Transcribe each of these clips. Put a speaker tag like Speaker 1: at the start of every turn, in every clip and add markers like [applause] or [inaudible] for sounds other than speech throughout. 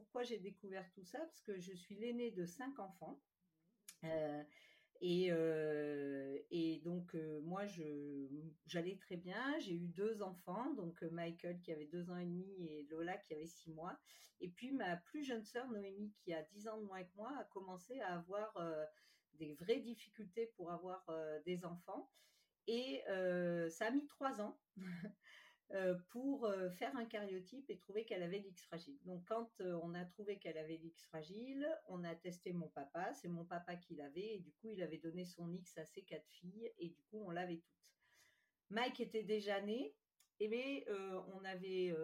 Speaker 1: pourquoi j'ai découvert tout ça Parce que je suis l'aînée de cinq enfants. Euh, et, et, donc, moi, j'allais très bien. J'ai eu deux enfants, donc Michael qui avait deux ans et demi et Lola qui avait six mois. Et puis, ma plus jeune sœur, Noémie, qui a dix ans de moins que moi, a commencé à avoir des vraies difficultés pour avoir des enfants. Et ça a mis trois ans. [laughs] pour faire un cariotype et trouver qu'elle avait l'X fragile. Donc quand on a trouvé qu'elle avait l'X fragile, on a testé mon papa, c'est mon papa qui l'avait et du coup il avait donné son X à ses quatre filles et du coup on l'avait toutes. Mike était déjà né et mais on avait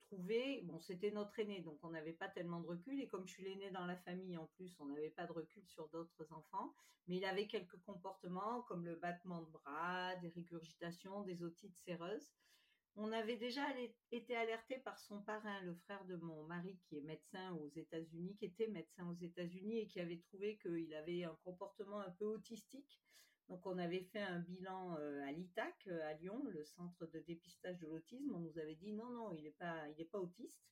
Speaker 1: trouvé, bon c'était notre aîné donc on n'avait pas tellement de recul et comme je suis l'aîné dans la famille en plus on n'avait pas de recul sur d'autres enfants, mais il avait quelques comportements comme le battement de bras, des régurgitations, des otites séreuses on avait déjà été alerté par son parrain, le frère de mon mari, qui est médecin aux États-Unis, qui était médecin aux États-Unis et qui avait trouvé qu'il avait un comportement un peu autistique. Donc, on avait fait un bilan euh, à l'ITAC, euh, à Lyon, le centre de dépistage de l'autisme. On nous avait dit non, non, il n'est pas, il pas autiste.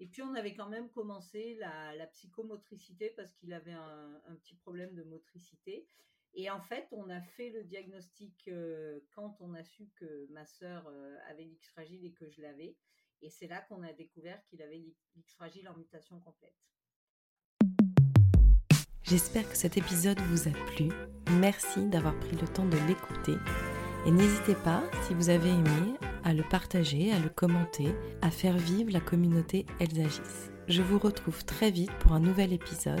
Speaker 1: Et puis, on avait quand même commencé la, psychomotricité parce qu'il avait un, un, petit problème de motricité. Et en fait, on a fait le diagnostic euh, quand on a su que ma sœur euh, avait l'X fragile et que je l'avais. Et c'est là qu'on a découvert qu'il avait l'X fragile en mutation complète.
Speaker 2: J'espère que cet épisode vous a plu. Merci d'avoir pris le temps de l'écouter. Et n'hésitez pas, si vous avez aimé, à le partager, à le commenter, à faire vivre la communauté Elsagis. Je vous retrouve très vite pour un nouvel épisode